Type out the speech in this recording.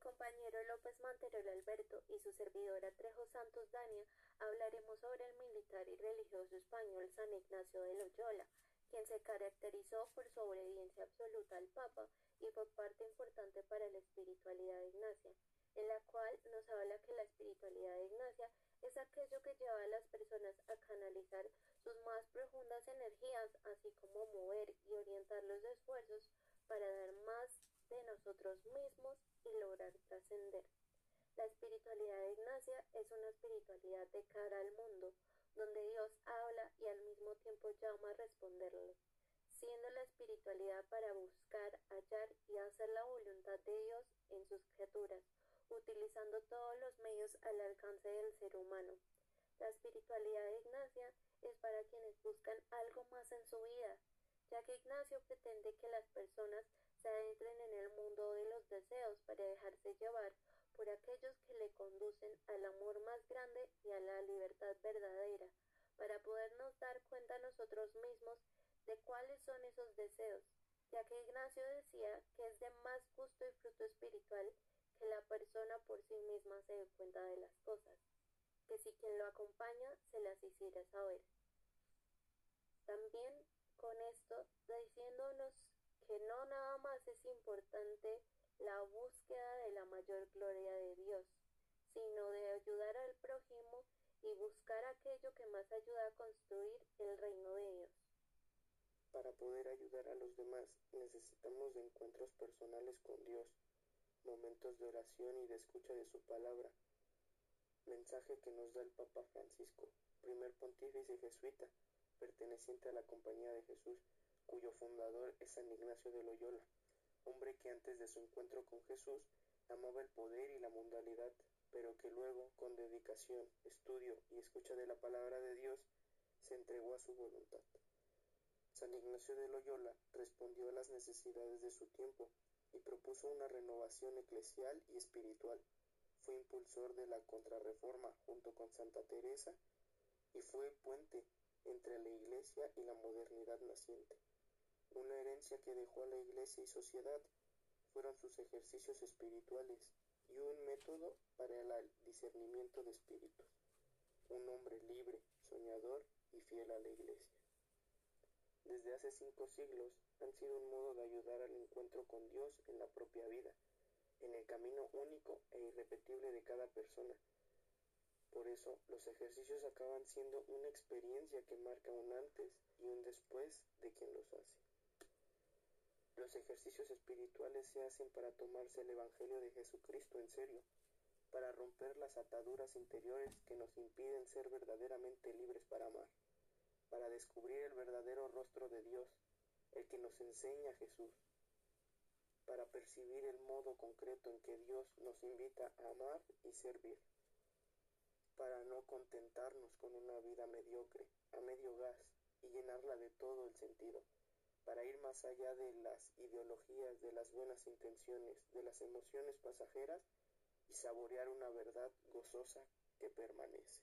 compañero López Manterol Alberto y su servidora Trejo Santos Dania hablaremos sobre el militar y religioso español San Ignacio de Loyola, quien se caracterizó por su obediencia absoluta al Papa y por parte importante para la espiritualidad de Ignacia, en la cual nos habla que la espiritualidad de Ignacia es aquello que lleva a las personas a canalizar sus más profundas energías, así como mover y orientar los esfuerzos para dar más de nosotros mismos y lograr trascender. La espiritualidad de Ignacia es una espiritualidad de cara al mundo, donde Dios habla y al mismo tiempo llama a responderle, siendo la espiritualidad para buscar, hallar y hacer la voluntad de Dios en sus criaturas, utilizando todos los medios al alcance del ser humano. La espiritualidad de Ignacia es para quienes buscan algo más en su vida, ya que Ignacio pretende que las personas se adentren en el mundo de los deseos para dejarse llevar por aquellos que le conducen al amor más grande y a la libertad verdadera, para podernos dar cuenta nosotros mismos de cuáles son esos deseos, ya que Ignacio decía que es de más gusto y fruto espiritual que la persona por sí misma se dé cuenta de las cosas, que si quien lo acompaña se las hiciera saber. También con esto diciéndonos que no nada más es importante la búsqueda de la mayor gloria de Dios, sino de ayudar al prójimo y buscar aquello que más ayuda a construir el reino de Dios. Para poder ayudar a los demás necesitamos de encuentros personales con Dios, momentos de oración y de escucha de su palabra. Mensaje que nos da el Papa Francisco, primer pontífice jesuita, perteneciente a la Compañía de Jesús, cuyo fundador es San Ignacio de Loyola, hombre que antes de su encuentro con Jesús amaba el poder y la mundanalidad, pero que luego, con dedicación, estudio y escucha de la palabra de Dios, se entregó a su voluntad. San Ignacio de Loyola respondió a las necesidades de su tiempo y propuso una renovación eclesial y espiritual. Fue impulsor de la contrarreforma junto con Santa Teresa y fue puente entre la Iglesia y la modernidad naciente. Una herencia que dejó a la Iglesia y sociedad fueron sus ejercicios espirituales y un método para el discernimiento de espíritus. Un hombre libre, soñador y fiel a la Iglesia. Desde hace cinco siglos han sido un modo de ayudar al encuentro con Dios en la propia vida, en el camino único e irrepetible de cada persona. Por eso los ejercicios acaban siendo una experiencia que marca un antes y un después de quien los hace. Los ejercicios espirituales se hacen para tomarse el Evangelio de Jesucristo en serio, para romper las ataduras interiores que nos impiden ser verdaderamente libres para amar, para descubrir el verdadero rostro de Dios, el que nos enseña Jesús, para percibir el modo concreto en que Dios nos invita a amar y servir, para no contentarnos con una vida mediocre, a medio gas, y llenarla de todo el sentido para ir más allá de las ideologías, de las buenas intenciones, de las emociones pasajeras y saborear una verdad gozosa que permanece.